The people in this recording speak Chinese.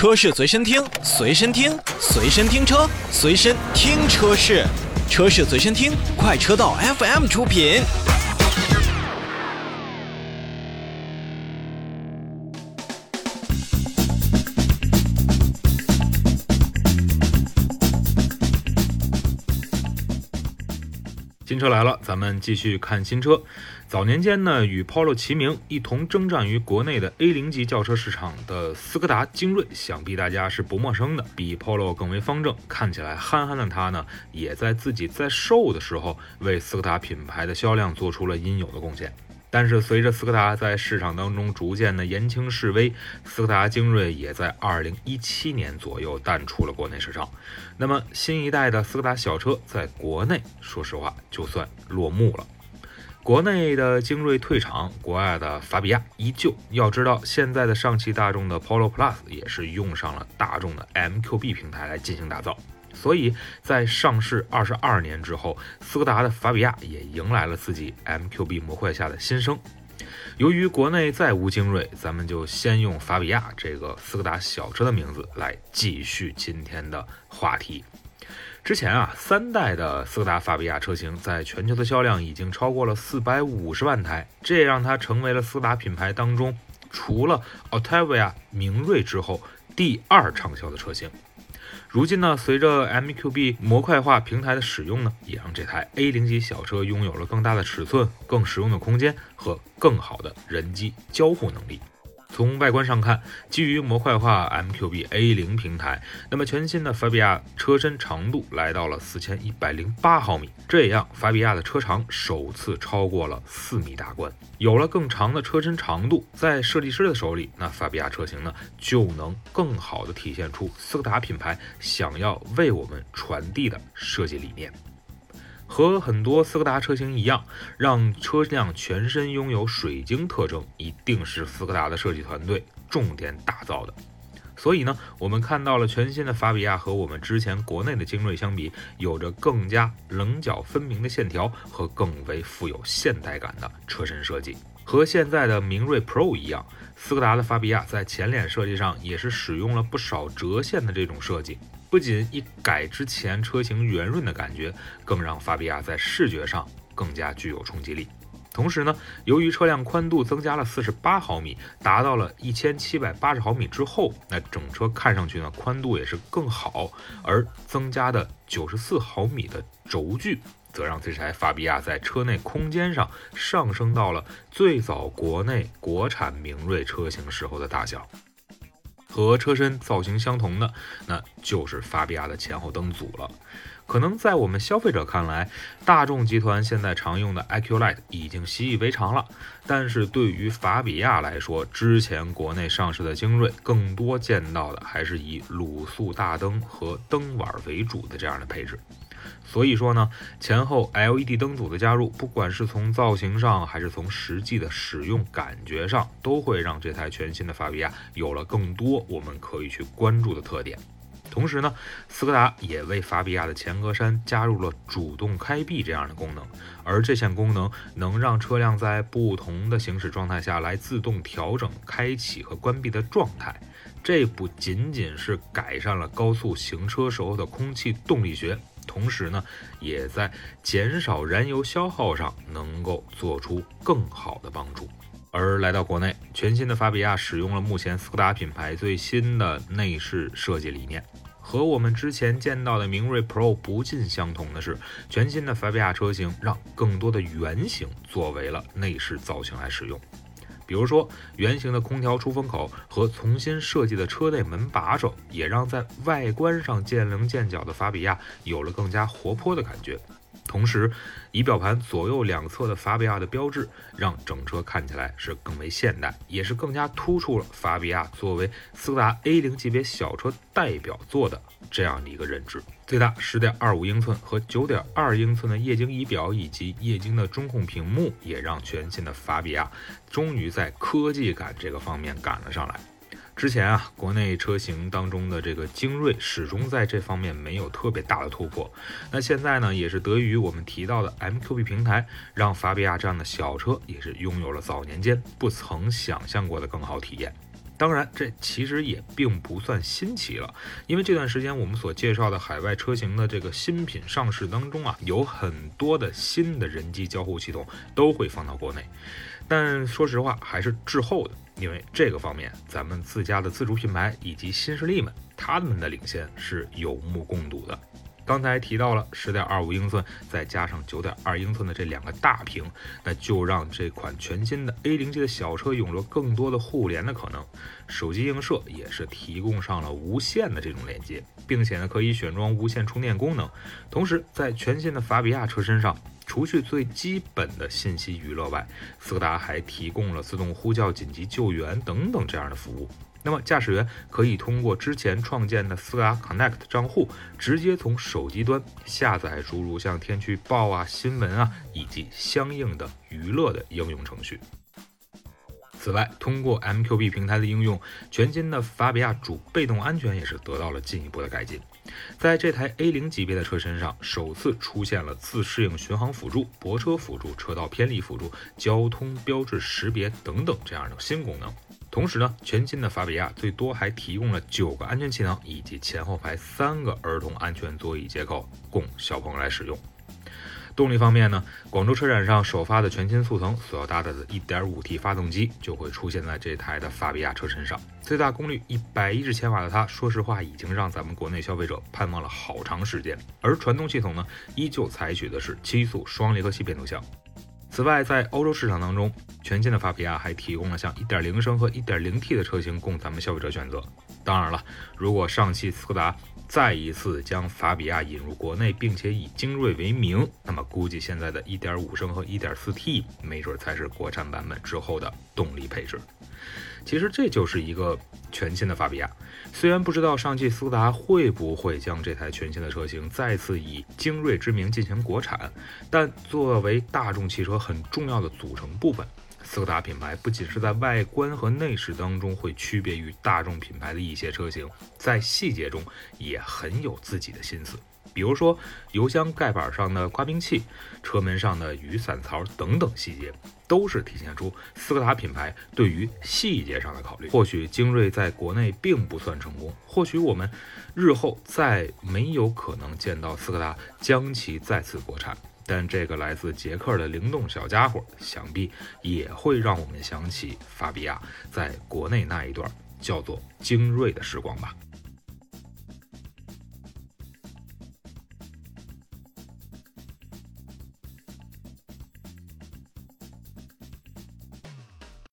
车市随身听，随身听，随身听车，随身听车市，车市随身听，快车道 FM 出品。新车来了，咱们继续看新车。早年间呢，与 Polo 齐名，一同征战于国内的 A 零级轿车市场的斯柯达精锐，想必大家是不陌生的。比 Polo 更为方正，看起来憨憨的它呢，也在自己在售的时候，为斯柯达品牌的销量做出了应有的贡献。但是随着斯柯达在市场当中逐渐的言轻示威，斯柯达精锐也在二零一七年左右淡出了国内市场。那么新一代的斯柯达小车在国内，说实话就算落幕了。国内的精锐退场，国外的法比亚依旧。要知道，现在的上汽大众的 Polo Plus 也是用上了大众的 MQB 平台来进行打造。所以在上市二十二年之后，斯柯达的法比亚也迎来了自己 MQB 模块下的新生。由于国内再无精锐，咱们就先用法比亚这个斯柯达小车的名字来继续今天的话题。之前啊，三代的斯柯达法比亚车型在全球的销量已经超过了四百五十万台，这也让它成为了斯柯达品牌当中除了 Octavia 明锐之后第二畅销的车型。如今呢，随着 MQB 模块化平台的使用呢，也让这台 A 零级小车拥有了更大的尺寸、更实用的空间和更好的人机交互能力。从外观上看，基于模块化 MQB A 零平台，那么全新的法比亚车身长度来到了四千一百零八毫米，这样法比亚的车长首次超过了四米大关。有了更长的车身长度，在设计师的手里，那法比亚车型呢就能更好的体现出斯柯达品牌想要为我们传递的设计理念。和很多斯柯达车型一样，让车辆全身拥有水晶特征，一定是斯柯达的设计团队重点打造的。所以呢，我们看到了全新的法比亚和我们之前国内的精锐相比，有着更加棱角分明的线条和更为富有现代感的车身设计。和现在的明锐 Pro 一样，斯柯达的法比亚在前脸设计上也是使用了不少折线的这种设计。不仅一改之前车型圆润的感觉，更让法比亚在视觉上更加具有冲击力。同时呢，由于车辆宽度增加了四十八毫米，达到了一千七百八十毫米之后，那整车看上去呢宽度也是更好，而增加的九十四毫米的轴距，则让这台法比亚在车内空间上上升到了最早国内国产明锐车型时候的大小。和车身造型相同的，那就是法比亚的前后灯组了。可能在我们消费者看来，大众集团现在常用的 iQ Light 已经习以为常了。但是对于法比亚来说，之前国内上市的精锐，更多见到的还是以卤素大灯和灯碗为主的这样的配置。所以说呢，前后 LED 灯组的加入，不管是从造型上，还是从实际的使用感觉上，都会让这台全新的法比亚有了更多我们可以去关注的特点。同时呢，斯柯达也为法比亚的前格栅加入了主动开闭这样的功能，而这项功能能让车辆在不同的行驶状态下来自动调整开启和关闭的状态。这不仅仅是改善了高速行车时候的空气动力学。同时呢，也在减少燃油消耗上能够做出更好的帮助。而来到国内，全新的法比亚使用了目前斯柯达品牌最新的内饰设计理念，和我们之前见到的明锐 Pro 不尽相同的是，全新的法比亚车型让更多的圆形作为了内饰造型来使用。比如说，圆形的空调出风口和重新设计的车内门把手，也让在外观上见棱见角的法比亚有了更加活泼的感觉。同时，仪表盘左右两侧的法比亚的标志，让整车看起来是更为现代，也是更加突出了法比亚作为斯柯达 A 零级别小车代表作的这样的一个认知。最大十点二五英寸和九点二英寸的液晶仪表以及液晶的中控屏幕，也让全新的法比亚终于在科技感这个方面赶了上来。之前啊，国内车型当中的这个精锐始终在这方面没有特别大的突破。那现在呢，也是得益于我们提到的 MQB 平台，让法比亚这样的小车也是拥有了早年间不曾想象过的更好体验。当然，这其实也并不算新奇了，因为这段时间我们所介绍的海外车型的这个新品上市当中啊，有很多的新的人机交互系统都会放到国内，但说实话还是滞后的，因为这个方面咱们自家的自主品牌以及新势力们，他们的领先是有目共睹的。刚才提到了十点二五英寸，再加上九点二英寸的这两个大屏，那就让这款全新的 A 零级的小车有了更多的互联的可能。手机映射也是提供上了无线的这种连接，并且呢可以选装无线充电功能。同时，在全新的法比亚车身上，除去最基本的信息娱乐外，斯柯达还提供了自动呼叫、紧急救援等等这样的服务。那么，驾驶员可以通过之前创建的斯柯达 Connect 账户，直接从手机端下载诸如像天气预报啊、新闻啊以及相应的娱乐的应用程序。此外，通过 MQB 平台的应用，全新的法比亚主被动安全也是得到了进一步的改进。在这台 A 零级别的车身上，首次出现了自适应巡航辅助、泊车辅助、车道偏离辅助、交通标志识别等等这样的新功能。同时呢，全新的法比亚最多还提供了九个安全气囊以及前后排三个儿童安全座椅接口，供小朋友来使用。动力方面呢，广州车展上首发的全新速腾所要搭载的 1.5T 发动机就会出现在这台的法比亚车身上，最大功率110千瓦的它，说实话已经让咱们国内消费者盼望了好长时间。而传动系统呢，依旧采取的是七速双离合器变速箱。此外，在欧洲市场当中，全新的法比亚还提供了像1.0升和 1.0T 的车型供咱们消费者选择。当然了，如果上汽斯柯达再一次将法比亚引入国内，并且以精锐为名，那么估计现在的一点五升和一点四 T，没准才是国产版本之后的动力配置。其实这就是一个全新的法比亚。虽然不知道上汽斯柯达会不会将这台全新的车型再次以精锐之名进行国产，但作为大众汽车很重要的组成部分，斯柯达品牌不仅是在外观和内饰当中会区别于大众品牌的一些车型，在细节中也很有自己的心思。比如说油箱盖板上的刮冰器、车门上的雨伞槽等等细节，都是体现出斯柯达品牌对于细节上的考虑。或许精锐在国内并不算成功，或许我们日后再没有可能见到斯柯达将其再次国产，但这个来自捷克的灵动小家伙，想必也会让我们想起法比亚在国内那一段叫做精锐的时光吧。